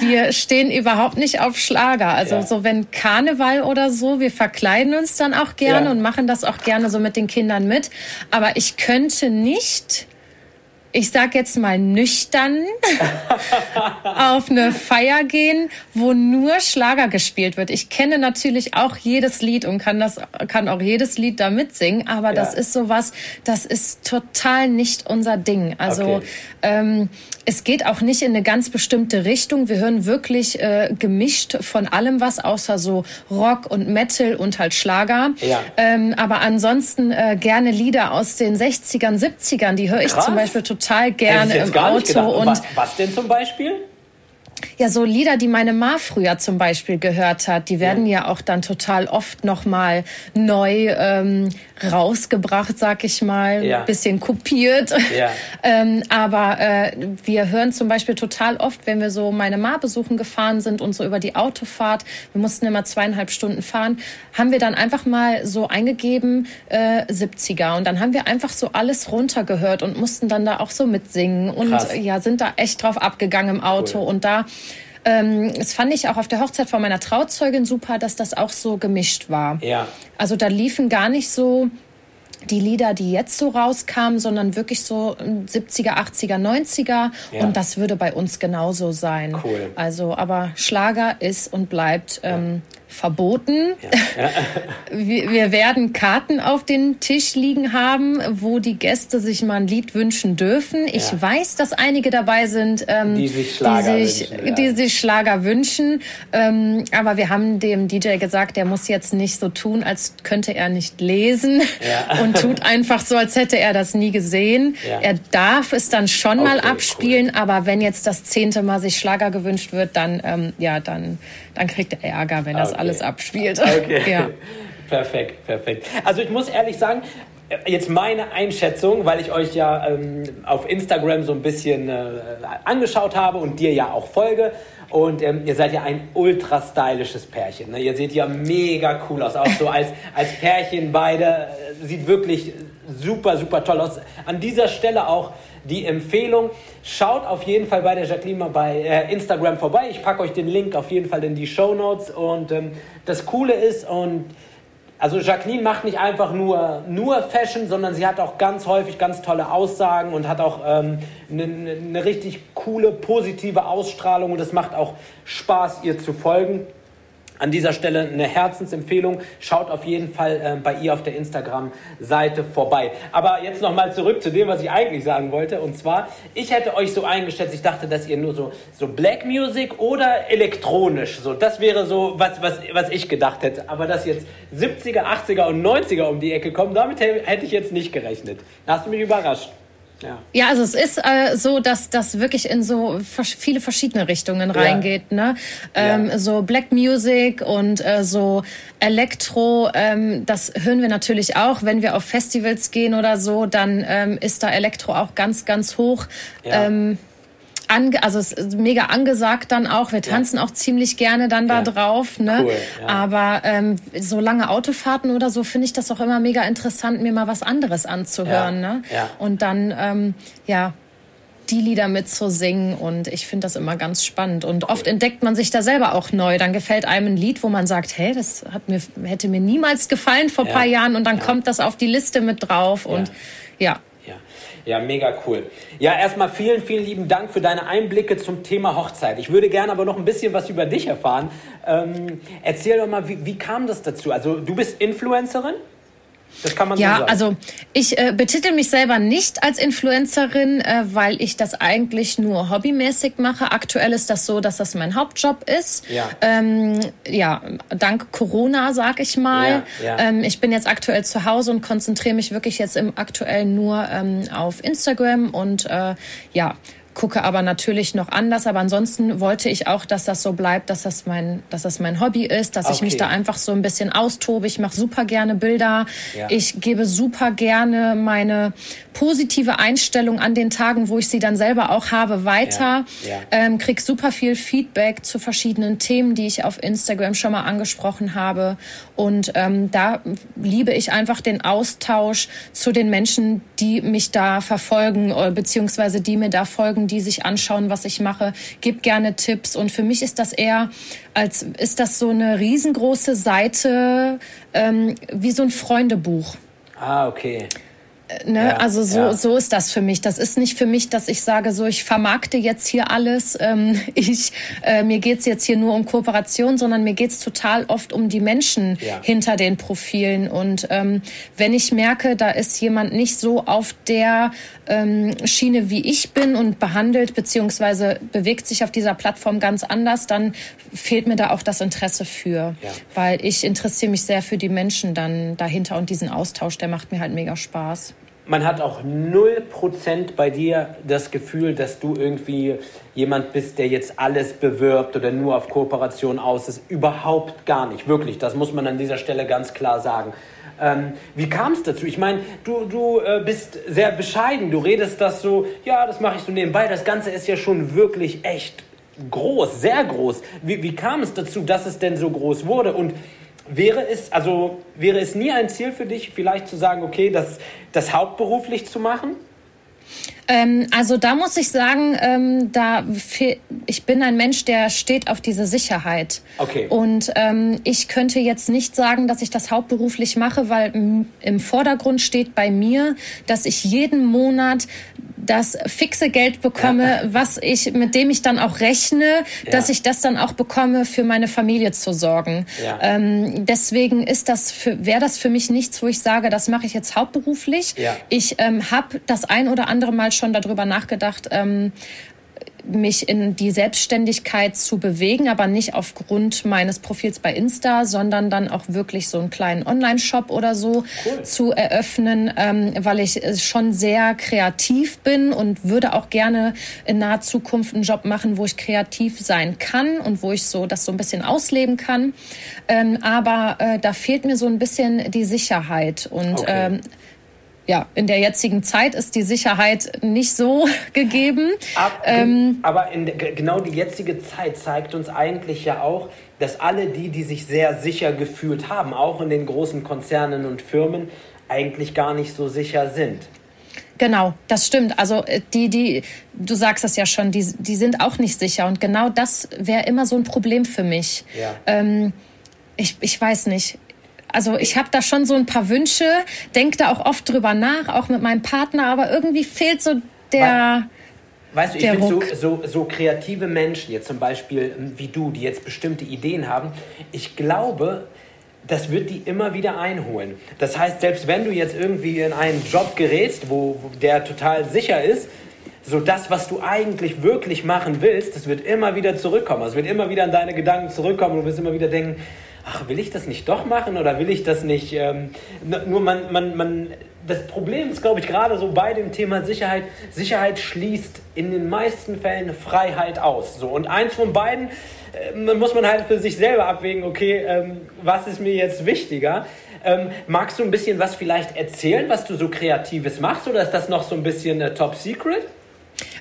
S2: wir stehen überhaupt nicht auf Schlager. Also ja. so wenn Karneval oder so, wir verkleiden uns dann auch gerne und machen das auch gerne so mit den Kindern mit. Aber ich könnte nicht ich sag jetzt mal nüchtern, auf eine Feier gehen, wo nur Schlager gespielt wird. Ich kenne natürlich auch jedes Lied und kann das, kann auch jedes Lied da mitsingen, aber ja. das ist sowas, das ist total nicht unser Ding. Also, okay. ähm, es geht auch nicht in eine ganz bestimmte Richtung. Wir hören wirklich äh, gemischt von allem was, außer so Rock und Metal und halt Schlager. Ja. Ähm, aber ansonsten äh, gerne Lieder aus den 60ern, 70ern. Die höre ich Krass. zum Beispiel total gerne im Auto.
S1: Und was, was denn zum Beispiel?
S2: Ja, so Lieder, die meine Ma früher zum Beispiel gehört hat, die werden ja, ja auch dann total oft nochmal neu ähm, rausgebracht, sag ich mal, ja. bisschen kopiert. Ja. ähm, aber äh, wir hören zum Beispiel total oft, wenn wir so meine Ma besuchen gefahren sind und so über die Autofahrt, wir mussten immer zweieinhalb Stunden fahren, haben wir dann einfach mal so eingegeben äh, 70er und dann haben wir einfach so alles runtergehört und mussten dann da auch so mitsingen und Krass. ja, sind da echt drauf abgegangen im Auto cool. und da ähm, das fand ich auch auf der Hochzeit von meiner Trauzeugin super, dass das auch so gemischt war. Ja. Also da liefen gar nicht so die Lieder, die jetzt so rauskamen, sondern wirklich so 70er, 80er, 90er. Ja. Und das würde bei uns genauso sein. Cool. Also, aber Schlager ist und bleibt ähm, verboten. Ja. wir, wir werden Karten auf den Tisch liegen haben, wo die Gäste sich mal ein Lied wünschen dürfen. Ich ja. weiß, dass einige dabei sind, ähm, die, sich Schlager, die, sich, wünschen, ja. die sich Schlager wünschen. Ähm, aber wir haben dem DJ gesagt, der muss jetzt nicht so tun, als könnte er nicht lesen und tut einfach so, als hätte er das nie gesehen. Er darf es dann schon okay, mal abspielen, cool. aber wenn jetzt das zehnte Mal sich Schlager gewünscht wird, dann ähm, ja, dann dann kriegt er Ärger, wenn das okay. alles abspielt. Okay.
S1: ja. Perfekt, perfekt. Also ich muss ehrlich sagen, jetzt meine Einschätzung, weil ich euch ja ähm, auf Instagram so ein bisschen äh, angeschaut habe und dir ja auch folge. Und ähm, ihr seid ja ein ultra stylisches Pärchen. Ne? Ihr seht ja mega cool aus. Auch so als, als Pärchen beide. Äh, sieht wirklich super, super toll aus. An dieser Stelle auch die Empfehlung. Schaut auf jeden Fall bei der Jacqueline mal bei äh, Instagram vorbei. Ich packe euch den Link auf jeden Fall in die Show Notes. Und ähm, das Coole ist, und also Jacqueline macht nicht einfach nur, nur Fashion, sondern sie hat auch ganz häufig ganz tolle Aussagen und hat auch eine ähm, ne, ne richtig coole, positive Ausstrahlung. Und es macht auch Spaß, ihr zu folgen. An dieser Stelle eine Herzensempfehlung. Schaut auf jeden Fall äh, bei ihr auf der Instagram-Seite vorbei. Aber jetzt nochmal zurück zu dem, was ich eigentlich sagen wollte. Und zwar, ich hätte euch so eingeschätzt, ich dachte, dass ihr nur so, so Black Music oder elektronisch, so, das wäre so, was, was, was ich gedacht hätte. Aber dass jetzt 70er, 80er und 90er um die Ecke kommen, damit hätte ich jetzt nicht gerechnet. Da hast du mich überrascht.
S2: Ja. ja, also es ist äh, so, dass das wirklich in so viele verschiedene Richtungen ja. reingeht. Ne? Ähm, ja. So Black Music und äh, so Elektro, ähm, das hören wir natürlich auch. Wenn wir auf Festivals gehen oder so, dann ähm, ist da Elektro auch ganz, ganz hoch. Ja. Ähm, ange, also es ist mega angesagt dann auch. Wir tanzen ja. auch ziemlich gerne dann da ja. drauf. Ne? Cool, ja. Aber ähm, so lange Autofahrten oder so finde ich das auch immer mega interessant, mir mal was anderes anzuhören. Ne? Und dann, ähm, ja, die Lieder mitzusingen und ich finde das immer ganz spannend und oft entdeckt man sich da selber auch neu. Dann gefällt einem ein Lied, wo man sagt, hey, das hat mir, hätte mir niemals gefallen vor ja. paar Jahren und dann ja. kommt das auf die Liste mit drauf und ja.
S1: Ja, mega cool. Ja, erstmal vielen, vielen lieben Dank für deine Einblicke zum Thema Hochzeit. Ich würde gerne aber noch ein bisschen was über dich erfahren. Ähm, erzähl doch mal, wie, wie kam das dazu? Also du bist Influencerin?
S2: Das kann man ja, so sagen. also ich äh, betitel mich selber nicht als Influencerin, äh, weil ich das eigentlich nur hobbymäßig mache. Aktuell ist das so, dass das mein Hauptjob ist. Ja, ähm, ja dank Corona, sag ich mal. Ja, ja. Ähm, ich bin jetzt aktuell zu Hause und konzentriere mich wirklich jetzt im aktuell nur ähm, auf Instagram und äh, ja, gucke aber natürlich noch anders. Aber ansonsten wollte ich auch, dass das so bleibt, dass das mein, dass das mein Hobby ist, dass okay. ich mich da einfach so ein bisschen austobe. Ich mache super gerne Bilder. Ja. Ich gebe super gerne meine positive Einstellung an den Tagen, wo ich sie dann selber auch habe, weiter. Ja. Ja. Ähm, krieg super viel Feedback zu verschiedenen Themen, die ich auf Instagram schon mal angesprochen habe. Und ähm, da liebe ich einfach den Austausch zu den Menschen, die mich da verfolgen, äh, beziehungsweise die mir da folgen, die sich anschauen, was ich mache. Gib gerne Tipps. Und für mich ist das eher, als ist das so eine riesengroße Seite, ähm, wie so ein Freundebuch.
S1: Ah, okay.
S2: Ne? Ja, also so, ja. so ist das für mich. Das ist nicht für mich, dass ich sage, so ich vermarkte jetzt hier alles. Ähm, ich, äh, mir geht's jetzt hier nur um Kooperation, sondern mir geht's total oft um die Menschen ja. hinter den Profilen. Und ähm, wenn ich merke, da ist jemand nicht so auf der ähm, Schiene, wie ich bin und behandelt, beziehungsweise bewegt sich auf dieser Plattform ganz anders, dann fehlt mir da auch das Interesse für. Weil ich interessiere mich sehr für die Menschen dann dahinter und diesen Austausch, der macht mir halt mega Spaß
S1: man hat auch 0% bei dir das Gefühl, dass du irgendwie jemand bist, der jetzt alles bewirbt oder nur auf Kooperation aus ist. Überhaupt gar nicht, wirklich. Das muss man an dieser Stelle ganz klar sagen. Ähm, wie kam es dazu? Ich meine, du, du äh, bist sehr bescheiden. Du redest das so, ja, das mache ich so nebenbei. Das Ganze ist ja schon wirklich echt groß, sehr groß. Wie, wie kam es dazu, dass es denn so groß wurde? Und Wäre es, also, wäre es nie ein Ziel für dich, vielleicht zu sagen, okay, das, das hauptberuflich zu machen?
S2: Ähm, also da muss ich sagen, ähm, da ich bin ein Mensch, der steht auf diese Sicherheit.
S1: Okay.
S2: Und ähm, ich könnte jetzt nicht sagen, dass ich das hauptberuflich mache, weil im Vordergrund steht bei mir, dass ich jeden Monat das fixe Geld bekomme, ja. was ich, mit dem ich dann auch rechne, ja. dass ich das dann auch bekomme, für meine Familie zu sorgen. Ja. Ähm, deswegen ist das wäre das für mich nichts, wo ich sage, das mache ich jetzt hauptberuflich. Ich ähm, habe das ein oder andere Mal schon darüber nachgedacht, ähm, mich in die Selbstständigkeit zu bewegen, aber nicht aufgrund meines Profils bei Insta, sondern dann auch wirklich so einen kleinen Online-Shop oder so cool. zu eröffnen, ähm, weil ich schon sehr kreativ bin und würde auch gerne in naher Zukunft einen Job machen, wo ich kreativ sein kann und wo ich so das so ein bisschen ausleben kann. Ähm, aber äh, da fehlt mir so ein bisschen die Sicherheit und okay. ähm, ja, in der jetzigen Zeit ist die Sicherheit nicht so gegeben.
S1: Ab, ähm, aber in, genau die jetzige Zeit zeigt uns eigentlich ja auch, dass alle die, die sich sehr sicher gefühlt haben, auch in den großen Konzernen und Firmen, eigentlich gar nicht so sicher sind.
S2: Genau, das stimmt. Also äh, die, die, du sagst es ja schon, die, die sind auch nicht sicher. Und genau das wäre immer so ein Problem für mich.
S1: Ja.
S2: Ähm, ich, ich weiß nicht. Also ich habe da schon so ein paar Wünsche, denke da auch oft drüber nach, auch mit meinem Partner, aber irgendwie fehlt so der.
S1: Weißt du, ich finde so, so, so kreative Menschen, jetzt zum Beispiel ähm, wie du, die jetzt bestimmte Ideen haben, ich glaube, das wird die immer wieder einholen. Das heißt, selbst wenn du jetzt irgendwie in einen Job gerätst, wo, wo der total sicher ist, so das, was du eigentlich wirklich machen willst, das wird immer wieder zurückkommen. Es wird immer wieder in deine Gedanken zurückkommen und du wirst immer wieder denken, ach, will ich das nicht doch machen oder will ich das nicht? Ähm, nur man, man, man, das Problem ist, glaube ich, gerade so bei dem Thema Sicherheit, Sicherheit schließt in den meisten Fällen Freiheit aus. So, und eins von beiden äh, muss man halt für sich selber abwägen, okay, ähm, was ist mir jetzt wichtiger? Ähm, magst du ein bisschen was vielleicht erzählen, was du so Kreatives machst oder ist das noch so ein bisschen äh, top secret?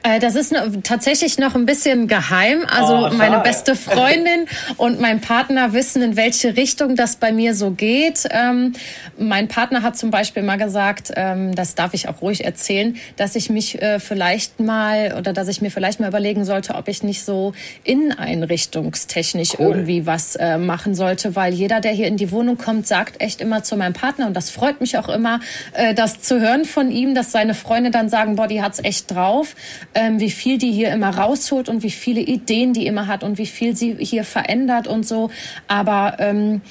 S2: Äh, das ist tatsächlich noch ein bisschen geheim. Also oh, meine beste Freundin und mein Partner wissen, in welche Richtung das bei mir so geht. Ähm, mein Partner hat zum Beispiel mal gesagt, ähm, das darf ich auch ruhig erzählen, dass ich mich äh, vielleicht mal oder dass ich mir vielleicht mal überlegen sollte, ob ich nicht so inneneinrichtungstechnisch cool. irgendwie was äh, machen sollte, weil jeder, der hier in die Wohnung kommt, sagt echt immer zu meinem Partner und das freut mich auch immer, äh, das zu hören von ihm, dass seine Freunde dann sagen, boah, die hat's echt drauf ähm, wie viel die hier immer rausholt und wie viele Ideen die immer hat und wie viel sie hier verändert und so. Aber ähm,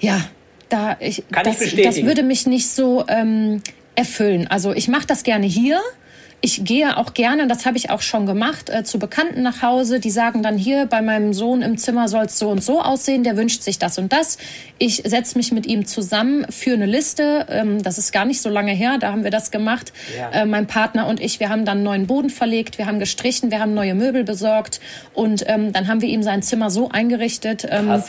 S2: ja, da ich,
S1: Kann
S2: das,
S1: ich
S2: das würde mich nicht so ähm, erfüllen. Also ich mache das gerne hier ich gehe auch gerne, das habe ich auch schon gemacht, äh, zu Bekannten nach Hause. Die sagen dann hier, bei meinem Sohn im Zimmer soll es so und so aussehen, der wünscht sich das und das. Ich setze mich mit ihm zusammen für eine Liste. Ähm, das ist gar nicht so lange her, da haben wir das gemacht. Ja. Äh, mein Partner und ich, wir haben dann neuen Boden verlegt, wir haben gestrichen, wir haben neue Möbel besorgt und ähm, dann haben wir ihm sein Zimmer so eingerichtet. Ähm,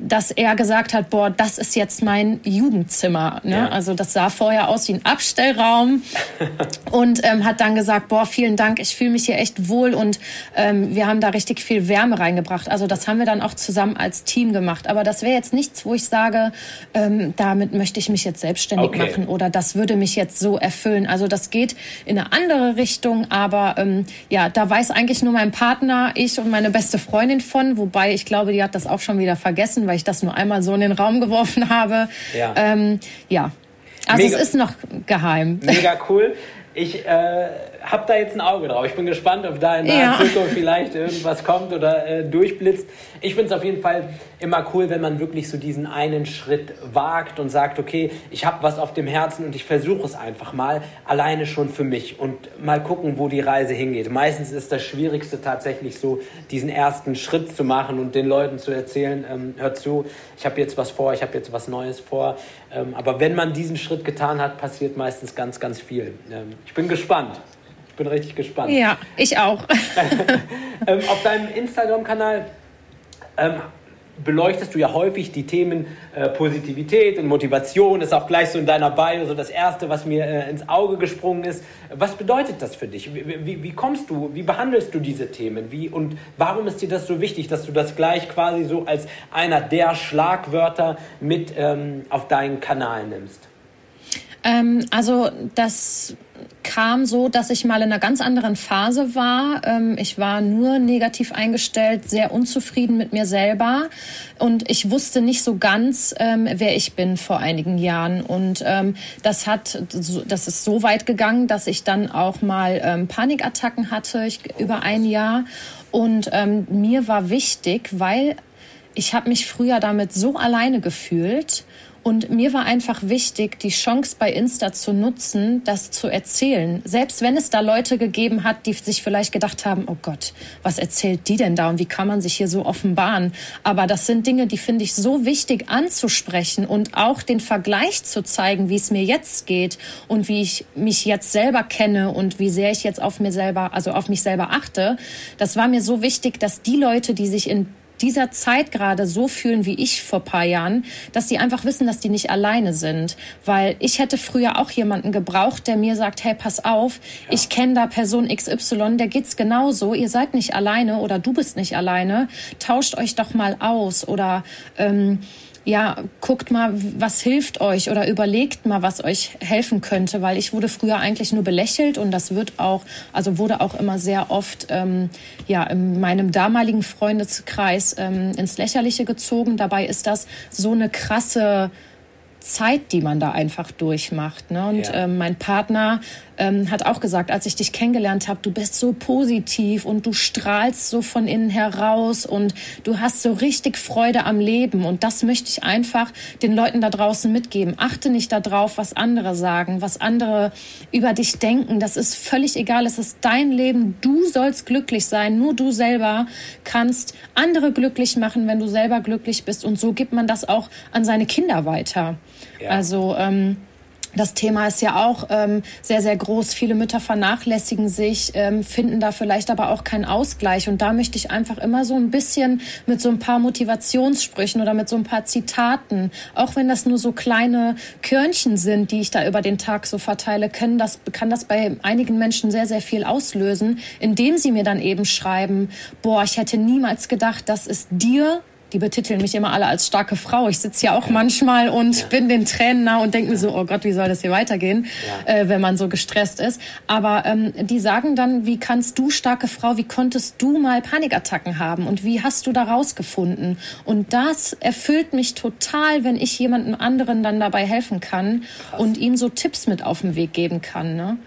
S2: dass er gesagt hat, boah, das ist jetzt mein Jugendzimmer. Ne? Ja. Also das sah vorher aus wie ein Abstellraum und ähm, hat dann gesagt, boah, vielen Dank, ich fühle mich hier echt wohl und ähm, wir haben da richtig viel Wärme reingebracht. Also das haben wir dann auch zusammen als Team gemacht. Aber das wäre jetzt nichts, wo ich sage, ähm, damit möchte ich mich jetzt selbstständig okay. machen oder das würde mich jetzt so erfüllen. Also das geht in eine andere Richtung, aber ähm, ja, da weiß eigentlich nur mein Partner, ich und meine beste Freundin von, wobei ich glaube, die hat das auch schon wieder vergessen, weil ich das nur einmal so in den Raum geworfen habe. Ja. Ähm, ja. Also Mega. es ist noch geheim.
S1: Mega cool. Ich äh, habe da jetzt ein Auge drauf. Ich bin gespannt, ob da in der ja. Zukunft vielleicht irgendwas kommt oder äh, durchblitzt. Ich finde es auf jeden Fall immer cool, wenn man wirklich so diesen einen Schritt wagt und sagt, okay, ich habe was auf dem Herzen und ich versuche es einfach mal alleine schon für mich und mal gucken, wo die Reise hingeht. Meistens ist das Schwierigste tatsächlich so, diesen ersten Schritt zu machen und den Leuten zu erzählen, ähm, hört zu, ich habe jetzt was vor, ich habe jetzt was Neues vor. Ähm, aber wenn man diesen Schritt getan hat, passiert meistens ganz, ganz viel. Ähm, ich bin gespannt. Ich bin richtig gespannt.
S2: Ja, ich auch.
S1: ähm, auf deinem Instagram-Kanal ähm, beleuchtest du ja häufig die Themen äh, Positivität und Motivation. Ist auch gleich so in deiner Bio so das Erste, was mir äh, ins Auge gesprungen ist. Was bedeutet das für dich? Wie, wie, wie, kommst du, wie behandelst du diese Themen? Wie, und warum ist dir das so wichtig, dass du das gleich quasi so als einer der Schlagwörter mit ähm, auf deinen Kanal nimmst?
S2: Ähm, also das kam so, dass ich mal in einer ganz anderen Phase war. Ähm, ich war nur negativ eingestellt, sehr unzufrieden mit mir selber und ich wusste nicht so ganz, ähm, wer ich bin vor einigen Jahren. Und ähm, das hat, das ist so weit gegangen, dass ich dann auch mal Panikattacken hatte ich, über ein Jahr. Und mir war wichtig, weil ich habe mich früher damit so alleine gefühlt und mir war einfach wichtig, die Chance bei Insta zu nutzen, das zu erzählen. Selbst wenn es da Leute gegeben hat, die sich vielleicht gedacht haben, oh Gott, was erzählt die denn da und wie kann man sich hier so offenbaren? Aber das sind Dinge, die finde ich so wichtig anzusprechen und auch den Vergleich zu zeigen, wie es mir jetzt geht und wie ich mich jetzt selber kenne und wie sehr ich jetzt auf mir selber, also auf mich selber achte. Das war mir so wichtig, dass die Leute, die sich in dieser Zeit gerade so fühlen wie ich vor paar Jahren, dass sie einfach wissen, dass die nicht alleine sind. Weil ich hätte früher auch jemanden gebraucht, der mir sagt, hey, pass auf, ja. ich kenne da Person XY, der geht's genauso, ihr seid nicht alleine oder du bist nicht alleine, tauscht euch doch mal aus oder ähm, ja, guckt mal, was hilft euch oder überlegt mal, was euch helfen könnte, weil ich wurde früher eigentlich nur belächelt und das wird auch, also wurde auch immer sehr oft ähm, ja in meinem damaligen Freundeskreis ähm, ins Lächerliche gezogen. Dabei ist das so eine krasse Zeit, die man da einfach durchmacht. Ne? Und ja. ähm, mein Partner ähm, hat auch gesagt, als ich dich kennengelernt habe, du bist so positiv und du strahlst so von innen heraus und du hast so richtig Freude am Leben. Und das möchte ich einfach den Leuten da draußen mitgeben. Achte nicht darauf, was andere sagen, was andere über dich denken. Das ist völlig egal. Es ist dein Leben. Du sollst glücklich sein. Nur du selber kannst andere glücklich machen, wenn du selber glücklich bist. Und so gibt man das auch an seine Kinder weiter. Also ähm, das Thema ist ja auch ähm, sehr, sehr groß. Viele Mütter vernachlässigen sich, ähm, finden da vielleicht aber auch keinen Ausgleich. Und da möchte ich einfach immer so ein bisschen mit so ein paar Motivationssprüchen oder mit so ein paar Zitaten, auch wenn das nur so kleine Körnchen sind, die ich da über den Tag so verteile, können das, kann das bei einigen Menschen sehr, sehr viel auslösen, indem sie mir dann eben schreiben, boah, ich hätte niemals gedacht, dass es dir die betiteln mich immer alle als starke Frau. Ich sitze ja auch manchmal und ja. bin den Tränen nah und denke mir so, oh Gott, wie soll das hier weitergehen, ja. äh, wenn man so gestresst ist. Aber ähm, die sagen dann, wie kannst du, starke Frau, wie konntest du mal Panikattacken haben und wie hast du da rausgefunden? Und das erfüllt mich total, wenn ich jemandem anderen dann dabei helfen kann Krass. und ihm so Tipps mit auf den Weg geben kann. Ne?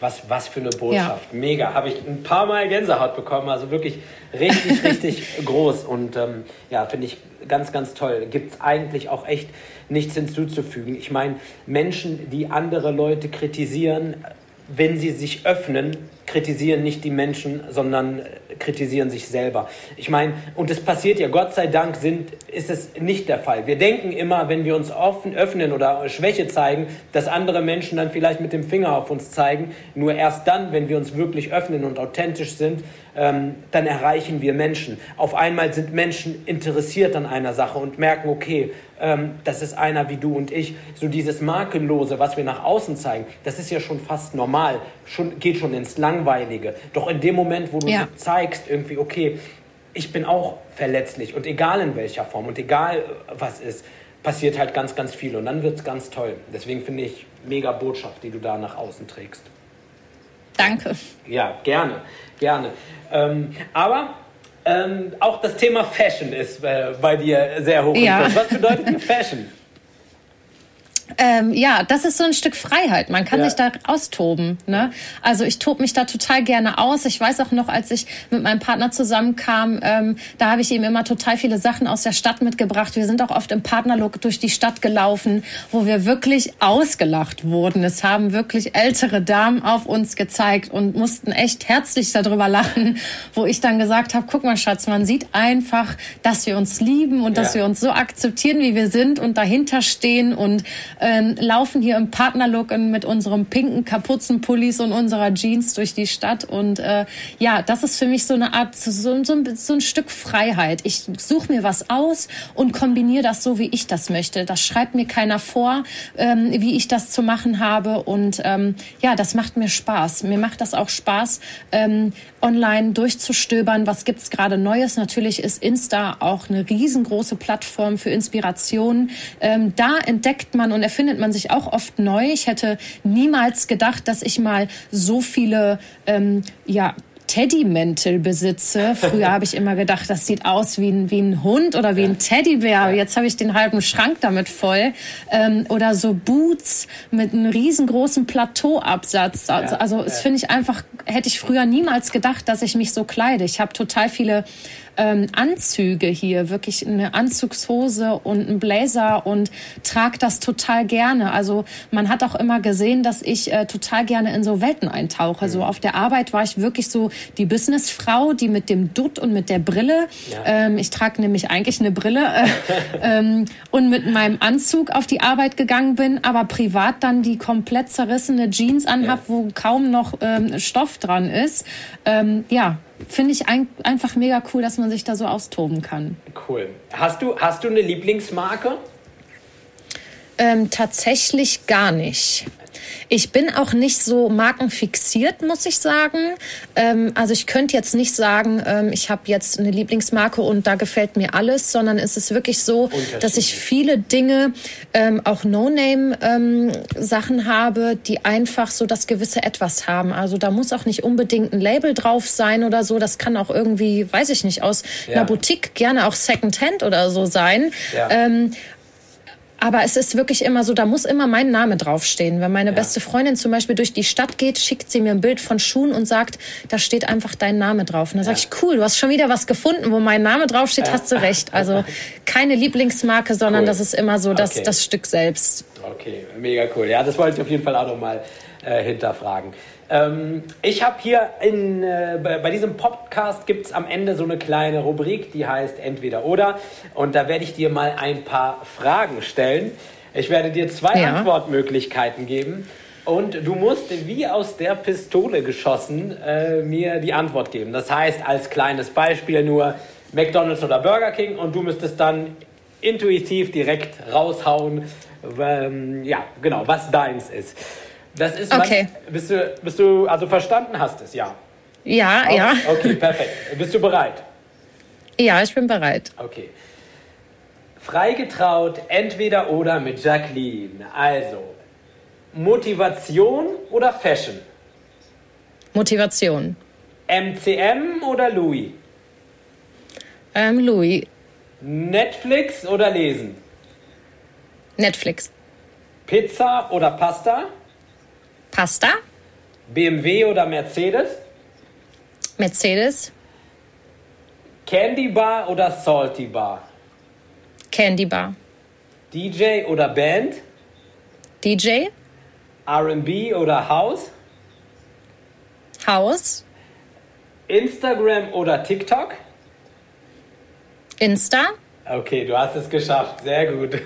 S1: Was, was für eine Botschaft. Ja. Mega. Habe ich ein paar Mal Gänsehaut bekommen. Also wirklich richtig, richtig groß. Und ähm, ja, finde ich ganz, ganz toll. Gibt es eigentlich auch echt nichts hinzuzufügen. Ich meine, Menschen, die andere Leute kritisieren, wenn sie sich öffnen, kritisieren nicht die Menschen, sondern kritisieren sich selber. Ich meine, und es passiert ja, Gott sei Dank sind, ist es nicht der Fall. Wir denken immer, wenn wir uns offen, öffnen oder Schwäche zeigen, dass andere Menschen dann vielleicht mit dem Finger auf uns zeigen. Nur erst dann, wenn wir uns wirklich öffnen und authentisch sind, ähm, dann erreichen wir Menschen. Auf einmal sind Menschen interessiert an einer Sache und merken, okay, ähm, das ist einer wie du und ich. So dieses Makellose, was wir nach außen zeigen, das ist ja schon fast normal, schon, geht schon ins Langweilige. Doch in dem Moment, wo du ja. zeigst, irgendwie, okay, ich bin auch verletzlich und egal in welcher Form und egal äh, was ist, passiert halt ganz, ganz viel und dann wird es ganz toll. Deswegen finde ich mega Botschaft, die du da nach außen trägst.
S2: Danke.
S1: Ja, gerne, gerne. Ähm, aber ähm, auch das Thema Fashion ist äh, bei dir sehr hoch. Ja. Was bedeutet dir Fashion?
S2: Ähm, ja, das ist so ein Stück Freiheit. Man kann ja. sich da austoben. Ne? Also ich tobe mich da total gerne aus. Ich weiß auch noch, als ich mit meinem Partner zusammenkam, ähm, da habe ich ihm immer total viele Sachen aus der Stadt mitgebracht. Wir sind auch oft im Partnerlook durch die Stadt gelaufen, wo wir wirklich ausgelacht wurden. Es haben wirklich ältere Damen auf uns gezeigt und mussten echt herzlich darüber lachen, wo ich dann gesagt habe, guck mal Schatz, man sieht einfach, dass wir uns lieben und ja. dass wir uns so akzeptieren, wie wir sind und dahinter stehen und ähm, laufen hier im Partnerlook mit unserem pinken Kapuzenpullis und unserer Jeans durch die Stadt. Und äh, ja, das ist für mich so eine Art, so, so, so ein Stück Freiheit. Ich suche mir was aus und kombiniere das so, wie ich das möchte. Das schreibt mir keiner vor, ähm, wie ich das zu machen habe. Und ähm, ja, das macht mir Spaß. Mir macht das auch Spaß, ähm, online durchzustöbern. Was gibt's gerade Neues? Natürlich ist Insta auch eine riesengroße Plattform für Inspiration. Ähm, da entdeckt man und erfindet man sich auch oft neu. Ich hätte niemals gedacht, dass ich mal so viele ähm, ja, Teddymäntel besitze. Früher habe ich immer gedacht, das sieht aus wie ein, wie ein Hund oder wie ein Teddybär. Jetzt habe ich den halben Schrank damit voll. Ähm, oder so Boots mit einem riesengroßen Plateauabsatz. Also, also das finde ich einfach, hätte ich früher niemals gedacht, dass ich mich so kleide. Ich habe total viele ähm, Anzüge hier, wirklich eine Anzugshose und ein Blazer und trage das total gerne. Also man hat auch immer gesehen, dass ich äh, total gerne in so Welten eintauche. Mhm. So auf der Arbeit war ich wirklich so die Businessfrau, die mit dem Dutt und mit der Brille. Ja. Ähm, ich trage nämlich eigentlich eine Brille äh, ähm, und mit meinem Anzug auf die Arbeit gegangen bin, aber privat dann die komplett zerrissene Jeans anhab, ja. wo kaum noch ähm, Stoff dran ist. Ähm, ja, finde ich ein, einfach mega cool, dass man sich da so austoben kann.
S1: Cool. Hast du, hast du eine Lieblingsmarke?
S2: Ähm, tatsächlich gar nicht. Ich bin auch nicht so markenfixiert, muss ich sagen. Ähm, also ich könnte jetzt nicht sagen, ähm, ich habe jetzt eine Lieblingsmarke und da gefällt mir alles, sondern es ist wirklich so, dass ich viele Dinge, ähm, auch No-Name-Sachen ähm, habe, die einfach so das gewisse Etwas haben. Also da muss auch nicht unbedingt ein Label drauf sein oder so. Das kann auch irgendwie, weiß ich nicht, aus ja. einer Boutique gerne auch Secondhand oder so sein. Ja. Aber es ist wirklich immer so, da muss immer mein Name draufstehen. Wenn meine ja. beste Freundin zum Beispiel durch die Stadt geht, schickt sie mir ein Bild von Schuhen und sagt, da steht einfach dein Name drauf. Und dann ja. sage ich, cool, du hast schon wieder was gefunden, wo mein Name draufsteht, ja. hast du recht. Also keine Lieblingsmarke, sondern cool. das ist immer so das, okay. das Stück selbst.
S1: Okay, mega cool. Ja, das wollte ich auf jeden Fall auch nochmal äh, hinterfragen. Ähm, ich habe hier in, äh, bei, diesem Podcast gibt es am Ende so eine kleine Rubrik, die heißt Entweder oder. Und da werde ich dir mal ein paar Fragen stellen. Ich werde dir zwei ja. Antwortmöglichkeiten geben. Und du musst wie aus der Pistole geschossen äh, mir die Antwort geben. Das heißt, als kleines Beispiel nur McDonald's oder Burger King und du müsstest dann intuitiv direkt raushauen, ähm, ja, genau, was deins ist. Das ist okay. Man, bist, du, bist du, also verstanden hast es, ja?
S2: Ja, okay. ja.
S1: Okay, perfekt. Bist du bereit?
S2: Ja, ich bin bereit.
S1: Okay. Freigetraut, entweder oder mit Jacqueline. Also, Motivation oder Fashion?
S2: Motivation.
S1: MCM oder Louis?
S2: Ähm, Louis.
S1: Netflix oder lesen?
S2: Netflix.
S1: Pizza oder Pasta?
S2: Pasta.
S1: BMW oder Mercedes?
S2: Mercedes.
S1: Candy Bar oder Salty Bar?
S2: Candy Bar.
S1: DJ oder Band?
S2: DJ.
S1: RB oder House?
S2: Haus.
S1: Instagram oder TikTok?
S2: Insta.
S1: Okay, du hast es geschafft. Sehr gut.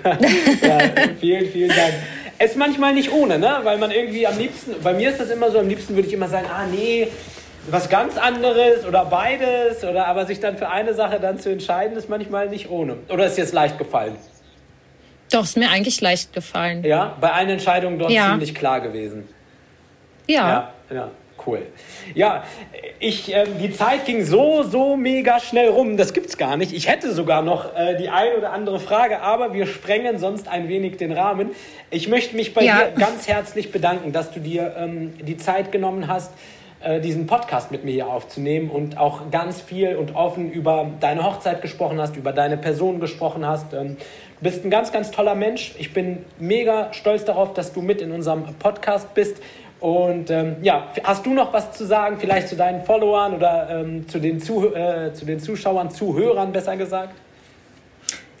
S1: ja, vielen, vielen Dank. Es ist manchmal nicht ohne, ne? Weil man irgendwie am liebsten, bei mir ist das immer so, am liebsten würde ich immer sagen, ah nee, was ganz anderes oder beides oder aber sich dann für eine Sache dann zu entscheiden, ist manchmal nicht ohne. Oder ist jetzt leicht gefallen?
S2: Doch, ist mir eigentlich leicht gefallen.
S1: Ja, bei allen Entscheidungen dort ja. ziemlich klar gewesen.
S2: Ja.
S1: Ja, ja cool. Ja, ich, äh, die Zeit ging so, so mega schnell rum, das gibt's gar nicht. Ich hätte sogar noch äh, die ein oder andere Frage, aber wir sprengen sonst ein wenig den Rahmen. Ich möchte mich bei ja. dir ganz herzlich bedanken, dass du dir ähm, die Zeit genommen hast, äh, diesen Podcast mit mir hier aufzunehmen und auch ganz viel und offen über deine Hochzeit gesprochen hast, über deine Person gesprochen hast. Ähm, du bist ein ganz, ganz toller Mensch. Ich bin mega stolz darauf, dass du mit in unserem Podcast bist. Und ähm, ja, hast du noch was zu sagen, vielleicht zu deinen Followern oder ähm, zu, den zu, äh, zu den Zuschauern, Zuhörern besser gesagt?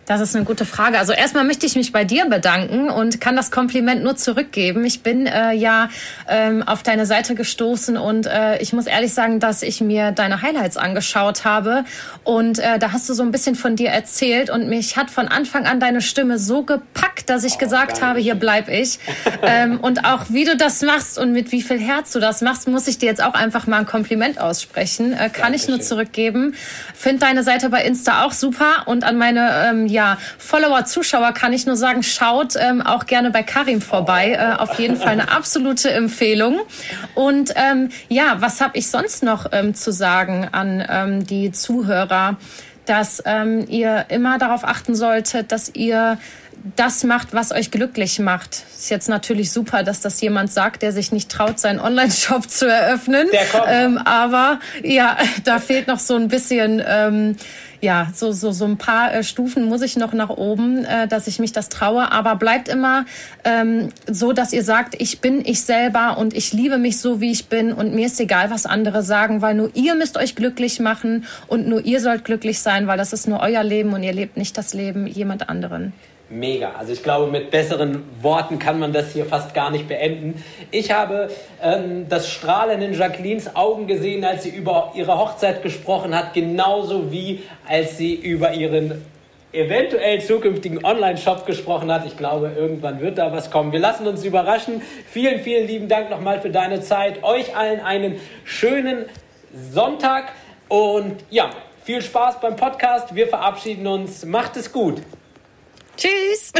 S2: Das ist eine gute Frage. Also erstmal möchte ich mich bei dir bedanken und kann das Kompliment nur zurückgeben. Ich bin äh, ja ähm, auf deine Seite gestoßen und äh, ich muss ehrlich sagen, dass ich mir deine Highlights angeschaut habe und äh, da hast du so ein bisschen von dir erzählt und mich hat von Anfang an deine Stimme so gepackt, dass ich oh, gesagt habe, hier bleib ich. ähm, und auch wie du das machst und mit wie viel Herz du das machst, muss ich dir jetzt auch einfach mal ein Kompliment aussprechen. Äh, kann Dankeschön. ich nur zurückgeben. Find deine Seite bei Insta auch super und an meine ähm, ja, Follower, Zuschauer kann ich nur sagen, schaut ähm, auch gerne bei Karim vorbei. Äh, auf jeden Fall eine absolute Empfehlung. Und ähm, ja, was habe ich sonst noch ähm, zu sagen an ähm, die Zuhörer? Dass ähm, ihr immer darauf achten solltet, dass ihr das macht, was euch glücklich macht. Ist jetzt natürlich super, dass das jemand sagt, der sich nicht traut, seinen Online-Shop zu eröffnen.
S1: Der kommt.
S2: Ähm, aber ja, da fehlt noch so ein bisschen ähm, ja, so, so, so ein paar äh, Stufen muss ich noch nach oben, äh, dass ich mich das traue. Aber bleibt immer ähm, so, dass ihr sagt, ich bin ich selber und ich liebe mich so, wie ich bin und mir ist egal, was andere sagen, weil nur ihr müsst euch glücklich machen und nur ihr sollt glücklich sein, weil das ist nur euer Leben und ihr lebt nicht das Leben jemand anderen.
S1: Mega. Also ich glaube, mit besseren Worten kann man das hier fast gar nicht beenden. Ich habe ähm, das Strahlen in Jacquelines Augen gesehen, als sie über ihre Hochzeit gesprochen hat, genauso wie als sie über ihren eventuell zukünftigen Online-Shop gesprochen hat. Ich glaube, irgendwann wird da was kommen. Wir lassen uns überraschen. Vielen, vielen lieben Dank nochmal für deine Zeit. Euch allen einen schönen Sonntag und ja, viel Spaß beim Podcast. Wir verabschieden uns. Macht es gut.
S2: Tschüss.